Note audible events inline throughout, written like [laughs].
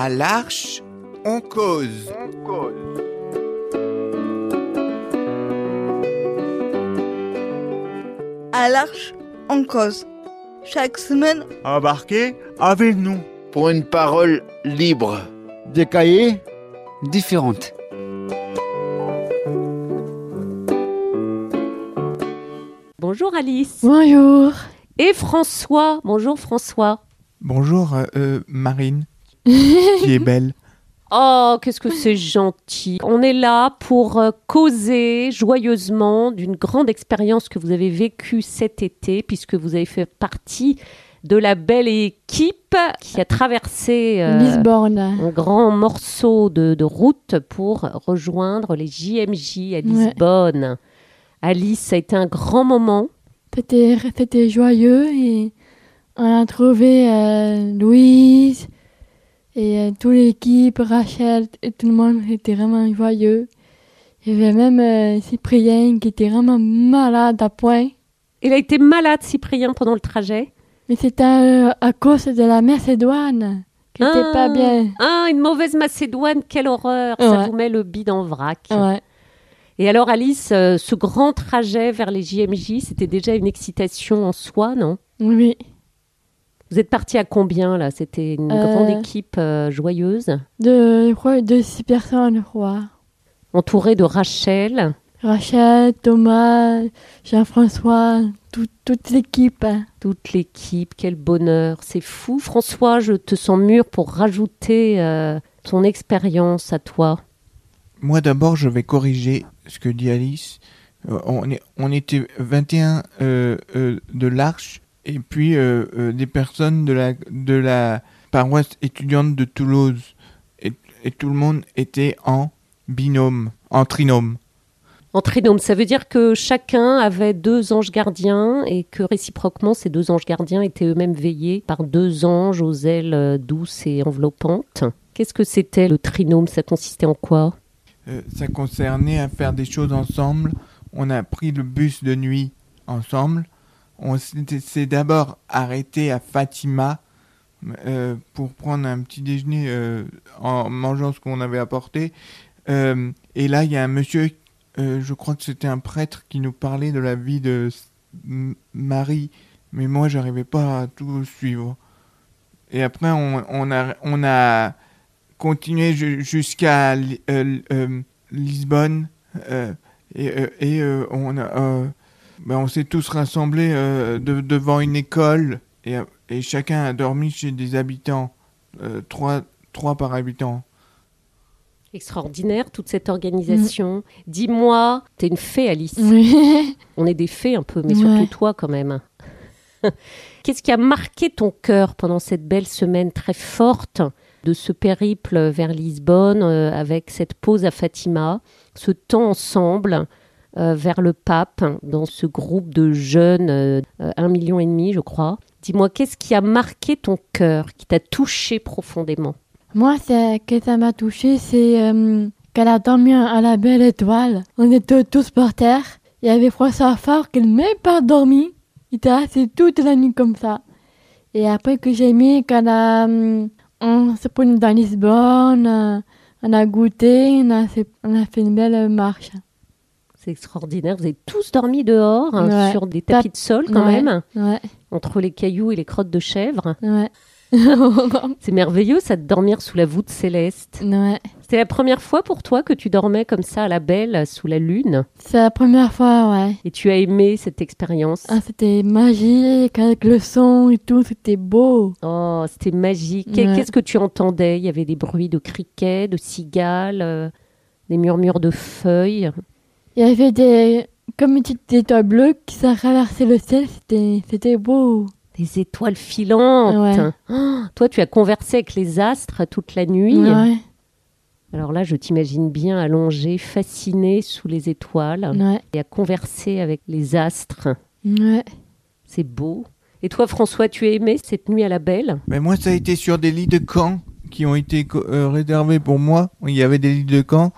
À l'arche, on cause. À l'arche, on cause. Chaque semaine, Embarquez avec nous. pour une parole libre. Des cahiers différentes. Bonjour Alice. Bonjour. Et François. Bonjour François. Bonjour euh, euh, Marine, [laughs] qui est belle. Oh, qu'est-ce que c'est gentil. On est là pour euh, causer joyeusement d'une grande expérience que vous avez vécue cet été, puisque vous avez fait partie de la belle équipe qui a traversé euh, Lisbonne. un grand morceau de, de route pour rejoindre les JMJ à Lisbonne. Alice, ça a été un grand moment. C'était, c'était joyeux et on a trouvé euh, Louise et euh, toute l'équipe, Rachel et tout le monde était vraiment joyeux. Il y avait même euh, Cyprien qui était vraiment malade à point. Il a été malade, Cyprien, pendant le trajet. Mais c'était euh, à cause de la Macédoine qui était Ah. pas bien. Ah, une mauvaise Macédoine, quelle horreur. Ça vous met le bide en vrac. Ouais. Et alors, Alice, euh, ce grand trajet vers les JMJ, c'était déjà une excitation en soi, non? Oui. Vous êtes parti à combien, là? C'était une Euh. grande équipe euh, joyeuse, De, je crois, de six personnes, je crois. entourée de Rachel. Rachel, Thomas, Jean-François, tout- toute l'équipe. Toute l'équipe, quel bonheur, c'est fou. François, je te sens mûr pour rajouter euh, ton expérience à toi. Moi d'abord, je vais corriger ce que dit Alice. On, est, on était 21 euh, euh, de l'Arche et puis euh, euh, des personnes de la, de la paroisse étudiante de Toulouse. Et, et tout le monde était en binôme, en trinôme. En trinôme, ça veut dire que chacun avait deux anges gardiens et que réciproquement, ces deux anges gardiens étaient eux-mêmes veillés par deux anges aux ailes euh, douces et enveloppantes. Qu'est-ce que c'était le trinôme? Ça consistait en quoi? Euh, ça concernait à faire des choses ensemble. On a pris le bus de nuit ensemble. On s'est d'abord arrêté à Fatima euh, pour prendre un petit déjeuner euh, en mangeant ce qu'on avait apporté. Euh, et là, il y a un monsieur, je crois que c'était un prêtre, qui nous parlait de la vie de Marie. Mais moi, j'arrivais pas à tout suivre. Et après, on, a, on a continué ju- jusqu'à Li- Lisbonne. et on, a, ben, on s'est tous rassemblés euh, de- devant une école. Et, et chacun a dormi chez des habitants. euh, trois, trois par habitant. Extraordinaire, toute cette organisation. Dis-moi, t'es une fée, Alice. Oui. On est des fées un peu, mais Ouais. surtout toi quand même. [laughs] Qu'est-ce qui a marqué ton cœur pendant cette belle semaine très forte de ce périple vers Lisbonne euh, avec cette pause à Fatima, ce temps ensemble euh, vers le pape dans ce groupe de jeunes, euh, euh, un million et demi je crois. Dis-moi, qu'est-ce qui a marqué ton cœur, qui t'a touché profondément? Moi, ce que ça m'a touché, c'est euh, qu'elle a dormi à la belle étoile. On était tous par terre. Il y avait François Fort qui n'a même pas dormi. Il était assis toute la nuit comme ça. Et après que j'ai aimé quand a, on s'est promené dans Lisbonne, euh, on a goûté, on a fait une belle marche. C'est extraordinaire, vous avez tous dormi dehors hein, sur des tapis de sol quand Ouais. même, Ouais, entre les cailloux et les crottes de chèvre. [laughs] C'est merveilleux ça de dormir sous la voûte céleste. C'était la première fois pour toi que tu dormais comme ça à la belle, sous la lune? C'est la première fois, ouais. Et tu as aimé cette expérience? Ah, c'était magique avec le son et tout, c'était beau. Oh, c'était magique. Ouais. Qu'est-ce que tu entendais? Il y avait des bruits de criquets, de cigales, euh, des murmures de feuilles? Il y avait des comme une petite étoile bleue qui s'est traversé le ciel, c'était c'était beau. Des étoiles filantes. Ouais. Oh, toi, tu as conversé avec les astres toute la nuit. Ouais, Alors là, je t'imagine bien allongé, fasciné sous les étoiles ouais, et à converser avec les astres. ouais. C'est beau. Et toi, François, tu as aimé cette nuit à la belle? Mais moi, ça a été sur des lits de camp qui ont été euh, réservés pour moi. Il y avait des lits de camp.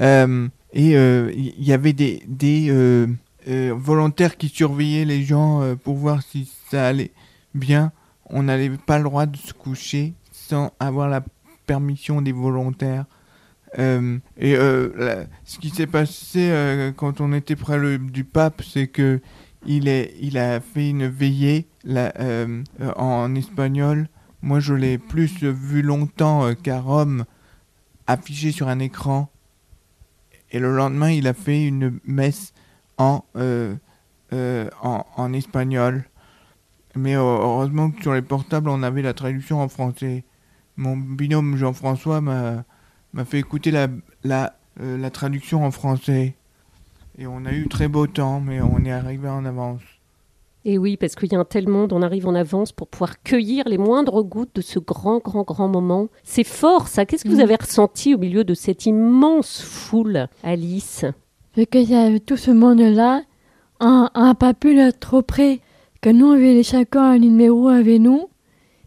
euh, et euh, il y avait des, des euh, euh, volontaires qui surveillaient les gens euh, pour voir si ça allait bien. On n'avait pas le droit de se coucher sans avoir la permission des volontaires. Euh, et euh, ce qui s'est passé euh, quand on était près du pape, c'est que il, est, il a fait une veillée euh, euh, en espagnol. Moi, je l'ai plus vu longtemps euh, qu'à Rome, affiché sur un écran. Et le lendemain, il a fait une messe en, euh, euh, en, espagnol. Mais heureusement que sur les portables, on avait la traduction en français. Mon binôme Jean-François m'a m'a fait écouter la, la, euh, la traduction en français. Et on a eu très beau temps, mais on est arrivé en avance. Et oui, parce qu'il y a un tel monde, on arrive en avance pour pouvoir cueillir les moindres gouttes de ce grand, grand, grand moment. C'est fort, ça. Qu'est-ce que vous Mm. avez ressenti au milieu de cette immense foule, Alice? Que y avait tout ce monde-là, on n'a pas pu trop près. Que nous, on avait chacun un numéro avec nous.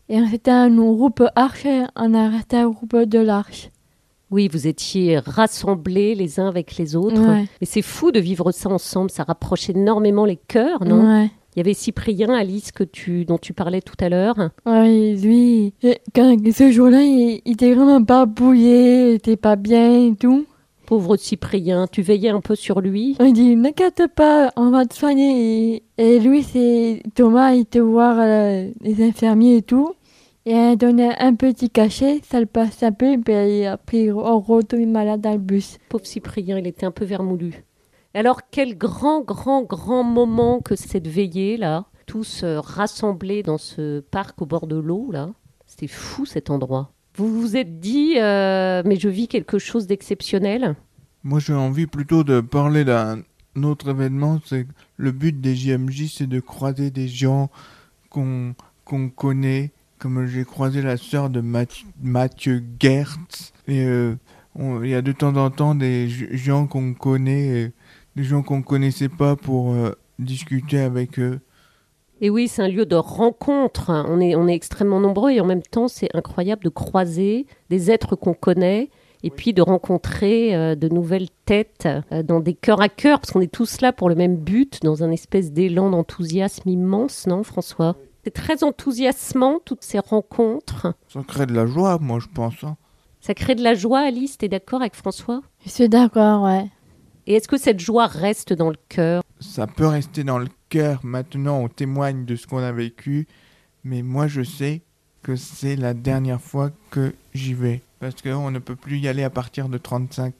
Et on était un groupe arche, on a resté un groupe de l'arche. Oui, vous étiez rassemblés les uns avec les autres. Ouais. Mais c'est fou de vivre ça ensemble, ça rapproche énormément les cœurs, non? Ouais. Il y avait Cyprien, Alice, que tu, dont tu parlais tout à l'heure. Ouais, lui, quand, ce jour-là, il, il était vraiment pas bouillé, il était pas bien et tout. Pauvre Cyprien, tu veillais un peu sur lui? On dit, n'inquiète pas, on va te soigner. Et, et lui, c'est Thomas, il était voir euh, les infirmiers et tout. Et elle a donné un petit cachet, ça le passe un peu, et puis après, on retourne malade dans le bus. Pauvre Cyprien, il était un peu vermoulu. Alors, quel grand, grand, grand moment que cette veillée, là, tous euh, rassemblés dans ce parc au bord de l'eau, là. C'était fou cet endroit. Vous vous êtes dit, euh, mais je vis quelque chose d'exceptionnel Moi, j'ai envie plutôt de parler d'un autre événement. C'est le but des JMJ, c'est de croiser des gens qu'on connaît. Comme j'ai croisé la sœur de Math- Mathieu Gertz. Euh, il y a de temps en temps des gens qu'on connaît, des gens qu'on connaissait pas pour euh, discuter avec eux. Et oui, c'est un lieu de rencontre. On est, on est extrêmement nombreux et en même temps, c'est incroyable de croiser des êtres qu'on connaît et puis de rencontrer euh, de nouvelles têtes euh, dans des cœurs à cœur, parce qu'on est tous là pour le même but, dans un espèce d'élan d'enthousiasme immense, non, François? C'est très enthousiasmant, toutes ces rencontres. Ça crée de la joie, moi, je pense. hein. Ça crée de la joie, Alice, t'es d'accord avec François? Je suis d'accord, ouais. Et est-ce que cette joie reste dans le cœur? Ça peut rester dans le cœur. Maintenant, on témoigne de ce qu'on a vécu. Mais moi, je sais que c'est la dernière fois que j'y vais. Parce qu'on ne peut plus y aller à partir de 35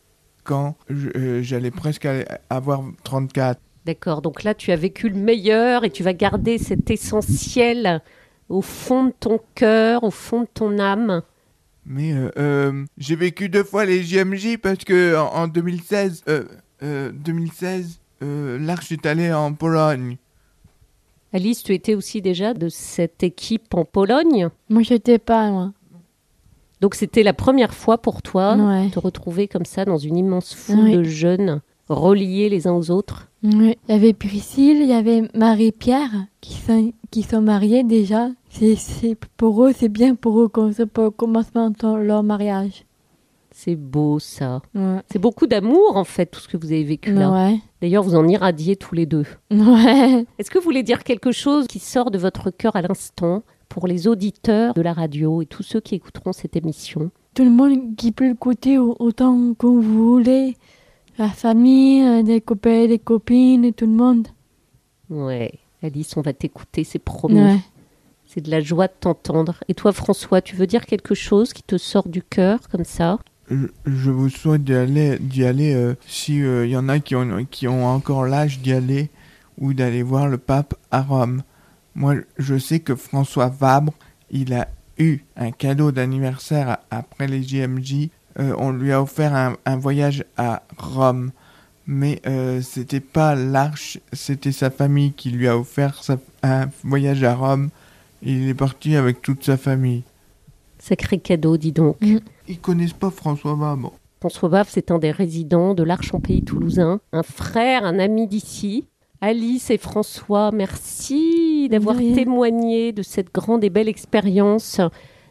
ans. Euh, J'allais presque avoir 34. D'accord, donc là tu as vécu le meilleur et tu vas garder cet essentiel au fond de ton cœur, au fond de ton âme. Mais euh, euh, j'ai vécu deux fois les JMJ parce que en, en 2016, euh, euh, 2016 euh, l'Arche est allé en Pologne. Alice, tu étais aussi déjà de cette équipe en Pologne? Moi, j'étais pas, moi. Donc c'était la première fois pour toi Ouais. de te retrouver comme ça dans une immense foule de jeunes reliés les uns aux autres? Oui. Il y avait Priscille, il y avait Marie-Pierre qui sont, qui sont mariés déjà. C'est, c'est, pour eux, c'est bien pour eux comme ça, pour le commencement de leur mariage. C'est beau ça. Ouais. C'est beaucoup d'amour en fait tout ce que vous avez vécu là. Ouais. D'ailleurs vous en irradiez tous les deux. Ouais. Est-ce que vous voulez dire quelque chose qui sort de votre cœur à l'instant pour les auditeurs de la radio et tous ceux qui écouteront cette émission? Tout le monde qui peut l'écouter au- autant que vous voulez. La famille, euh, des copains, des copines, tout le monde. Ouais, Alice, on va t'écouter, c'est promis. Ouais. C'est de la joie de t'entendre. Et toi, François, tu veux dire quelque chose qui te sort du cœur comme ça? Je, vous souhaite d'y aller, d'y aller euh, si il y en a qui ont, qui ont encore l'âge d'y aller ou d'aller voir le pape à Rome. Moi, je sais que François Vabre, il a eu un cadeau d'anniversaire après les JMJ. Euh, on lui a offert un, un voyage à Rome. Mais euh, c'était pas l'arche, c'était sa famille qui lui a offert sa- un voyage à Rome. Il est parti avec toute sa famille. Sacré cadeau, dis donc. Mm. Ils connaissent pas François Vabre. François Bave, c'est un des résidents de l'Arche en Pays Toulousain, un frère, un ami d'ici. Alice et François, merci d'avoir témoigné de cette grande et belle expérience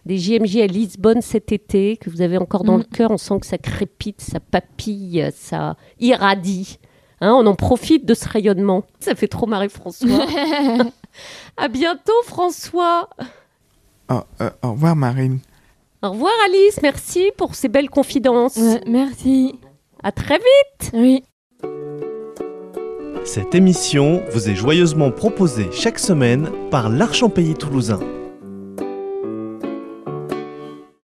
des JMJ à Lisbonne cet été, que vous avez encore dans Mm. le cœur. On sent que ça crépite, ça papille, ça irradie. Hein, on en profite de ce rayonnement. Ça fait trop marrer François. [laughs] [laughs] à bientôt François. Oh, euh, au revoir Marine. Au revoir Alice, merci pour ces belles confidences. Ouais, merci. À très vite. Oui. Cette émission vous est joyeusement proposée chaque semaine par l'Archempélie toulousain.